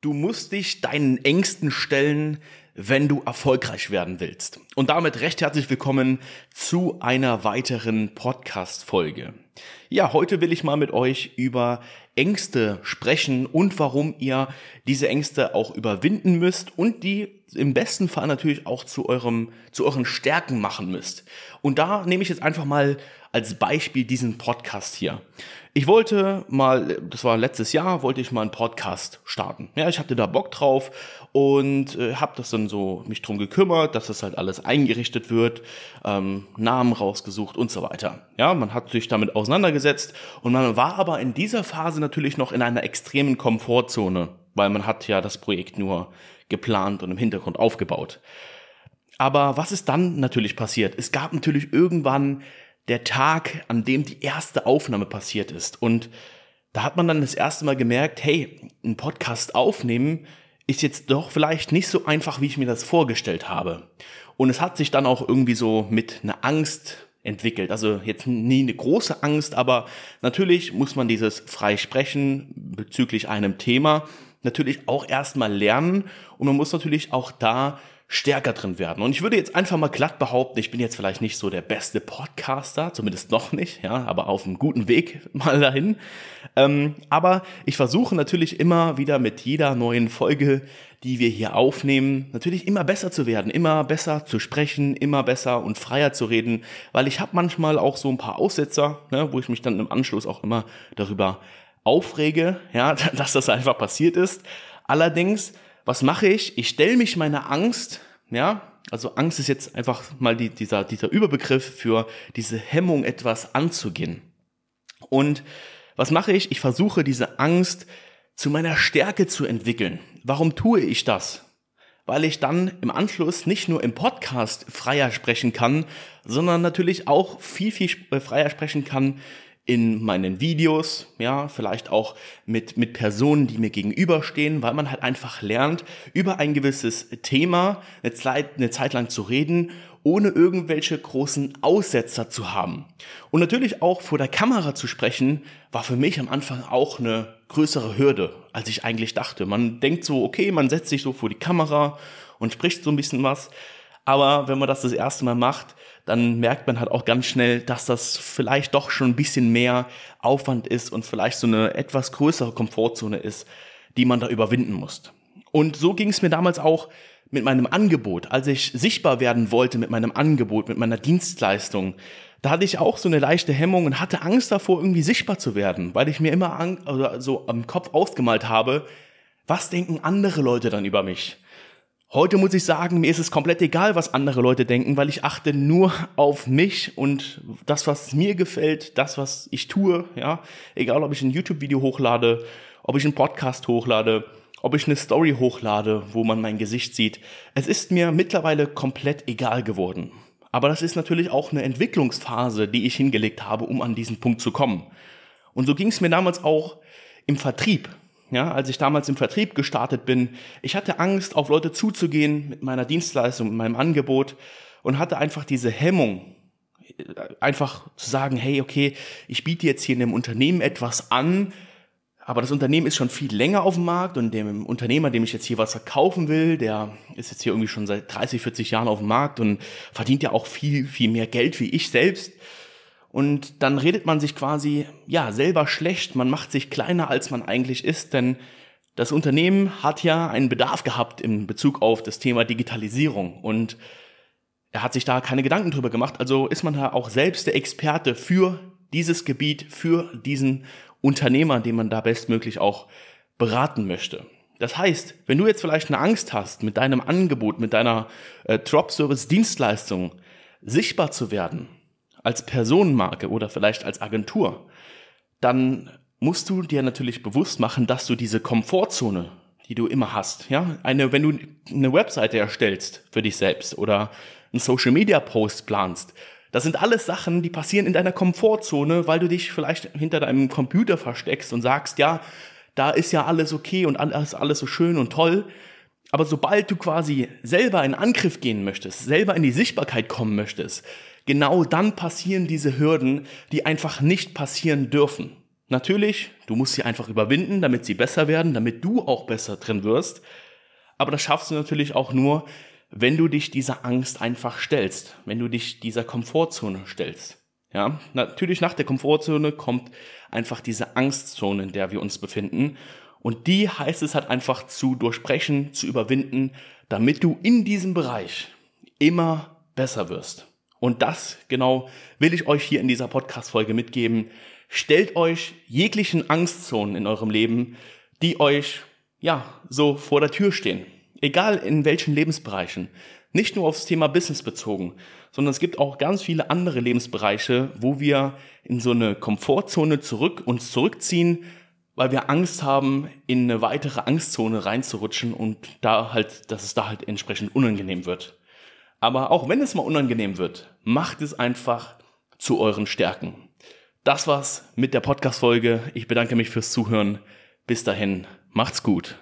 Du musst dich deinen Ängsten stellen, wenn du erfolgreich werden willst. Und damit recht herzlich willkommen zu einer weiteren Podcast-Folge. Ja, heute will ich mal mit euch über Ängste sprechen und warum ihr diese Ängste auch überwinden müsst und die im besten Fall natürlich auch zu eurem, zu euren Stärken machen müsst. Und da nehme ich jetzt einfach mal als Beispiel diesen Podcast hier. Ich wollte mal, das war letztes Jahr, wollte ich mal einen Podcast starten. Ja, ich hatte da Bock drauf und äh, habe das dann so mich drum gekümmert, dass das halt alles eingerichtet wird, ähm, Namen rausgesucht und so weiter. Ja, man hat sich damit auseinandergesetzt und man war aber in dieser Phase natürlich noch in einer extremen Komfortzone, weil man hat ja das Projekt nur geplant und im Hintergrund aufgebaut. Aber was ist dann natürlich passiert? Es gab natürlich irgendwann der Tag, an dem die erste Aufnahme passiert ist. Und da hat man dann das erste Mal gemerkt, hey, ein Podcast aufnehmen ist jetzt doch vielleicht nicht so einfach, wie ich mir das vorgestellt habe. Und es hat sich dann auch irgendwie so mit einer Angst entwickelt. Also jetzt nie eine große Angst, aber natürlich muss man dieses frei sprechen bezüglich einem Thema natürlich auch erstmal lernen und man muss natürlich auch da stärker drin werden. Und ich würde jetzt einfach mal glatt behaupten, ich bin jetzt vielleicht nicht so der beste Podcaster, zumindest noch nicht, ja, aber auf einem guten Weg mal dahin. Ähm, aber ich versuche natürlich immer wieder mit jeder neuen Folge, die wir hier aufnehmen, natürlich immer besser zu werden, immer besser zu sprechen, immer besser und freier zu reden, weil ich habe manchmal auch so ein paar Aussetzer, ne, wo ich mich dann im Anschluss auch immer darüber aufrege, ja, dass das einfach passiert ist. Allerdings was mache ich? Ich stelle mich meiner Angst, ja, also Angst ist jetzt einfach mal die, dieser, dieser Überbegriff für diese Hemmung, etwas anzugehen. Und was mache ich? Ich versuche diese Angst zu meiner Stärke zu entwickeln. Warum tue ich das? Weil ich dann im Anschluss nicht nur im Podcast freier sprechen kann, sondern natürlich auch viel, viel freier sprechen kann in meinen Videos, ja, vielleicht auch mit, mit Personen, die mir gegenüberstehen, weil man halt einfach lernt, über ein gewisses Thema eine Zeit, eine Zeit lang zu reden, ohne irgendwelche großen Aussetzer zu haben. Und natürlich auch vor der Kamera zu sprechen, war für mich am Anfang auch eine größere Hürde, als ich eigentlich dachte. Man denkt so, okay, man setzt sich so vor die Kamera und spricht so ein bisschen was. Aber wenn man das das erste Mal macht, dann merkt man halt auch ganz schnell, dass das vielleicht doch schon ein bisschen mehr Aufwand ist und vielleicht so eine etwas größere Komfortzone ist, die man da überwinden muss. Und so ging es mir damals auch mit meinem Angebot, als ich sichtbar werden wollte mit meinem Angebot, mit meiner Dienstleistung. Da hatte ich auch so eine leichte Hemmung und hatte Angst davor, irgendwie sichtbar zu werden, weil ich mir immer an, also so am Kopf ausgemalt habe, was denken andere Leute dann über mich? Heute muss ich sagen, mir ist es komplett egal, was andere Leute denken, weil ich achte nur auf mich und das, was mir gefällt, das, was ich tue, ja. Egal, ob ich ein YouTube-Video hochlade, ob ich einen Podcast hochlade, ob ich eine Story hochlade, wo man mein Gesicht sieht. Es ist mir mittlerweile komplett egal geworden. Aber das ist natürlich auch eine Entwicklungsphase, die ich hingelegt habe, um an diesen Punkt zu kommen. Und so ging es mir damals auch im Vertrieb ja, als ich damals im Vertrieb gestartet bin, ich hatte Angst, auf Leute zuzugehen mit meiner Dienstleistung, mit meinem Angebot und hatte einfach diese Hemmung, einfach zu sagen, hey, okay, ich biete jetzt hier in dem Unternehmen etwas an, aber das Unternehmen ist schon viel länger auf dem Markt und dem Unternehmer, dem ich jetzt hier was verkaufen will, der ist jetzt hier irgendwie schon seit 30, 40 Jahren auf dem Markt und verdient ja auch viel, viel mehr Geld wie ich selbst. Und dann redet man sich quasi, ja, selber schlecht. Man macht sich kleiner, als man eigentlich ist, denn das Unternehmen hat ja einen Bedarf gehabt in Bezug auf das Thema Digitalisierung und er hat sich da keine Gedanken drüber gemacht. Also ist man da auch selbst der Experte für dieses Gebiet, für diesen Unternehmer, den man da bestmöglich auch beraten möchte. Das heißt, wenn du jetzt vielleicht eine Angst hast, mit deinem Angebot, mit deiner äh, Drop-Service-Dienstleistung sichtbar zu werden, als Personenmarke oder vielleicht als Agentur, dann musst du dir natürlich bewusst machen, dass du diese Komfortzone, die du immer hast, ja, eine, wenn du eine Webseite erstellst für dich selbst oder einen Social Media Post planst, das sind alles Sachen, die passieren in deiner Komfortzone, weil du dich vielleicht hinter deinem Computer versteckst und sagst, ja, da ist ja alles okay und alles, alles so schön und toll. Aber sobald du quasi selber in Angriff gehen möchtest, selber in die Sichtbarkeit kommen möchtest, genau dann passieren diese Hürden, die einfach nicht passieren dürfen. Natürlich, du musst sie einfach überwinden, damit sie besser werden, damit du auch besser drin wirst. Aber das schaffst du natürlich auch nur, wenn du dich dieser Angst einfach stellst, wenn du dich dieser Komfortzone stellst. Ja, natürlich nach der Komfortzone kommt einfach diese Angstzone, in der wir uns befinden. Und die heißt es halt einfach zu durchbrechen, zu überwinden, damit du in diesem Bereich immer besser wirst. Und das genau will ich euch hier in dieser Podcast-Folge mitgeben. Stellt euch jeglichen Angstzonen in eurem Leben, die euch, ja, so vor der Tür stehen. Egal in welchen Lebensbereichen. Nicht nur aufs Thema Business bezogen, sondern es gibt auch ganz viele andere Lebensbereiche, wo wir in so eine Komfortzone zurück uns zurückziehen, weil wir Angst haben, in eine weitere Angstzone reinzurutschen und da halt, dass es da halt entsprechend unangenehm wird. Aber auch wenn es mal unangenehm wird, macht es einfach zu euren Stärken. Das war's mit der Podcast-Folge. Ich bedanke mich fürs Zuhören. Bis dahin, macht's gut.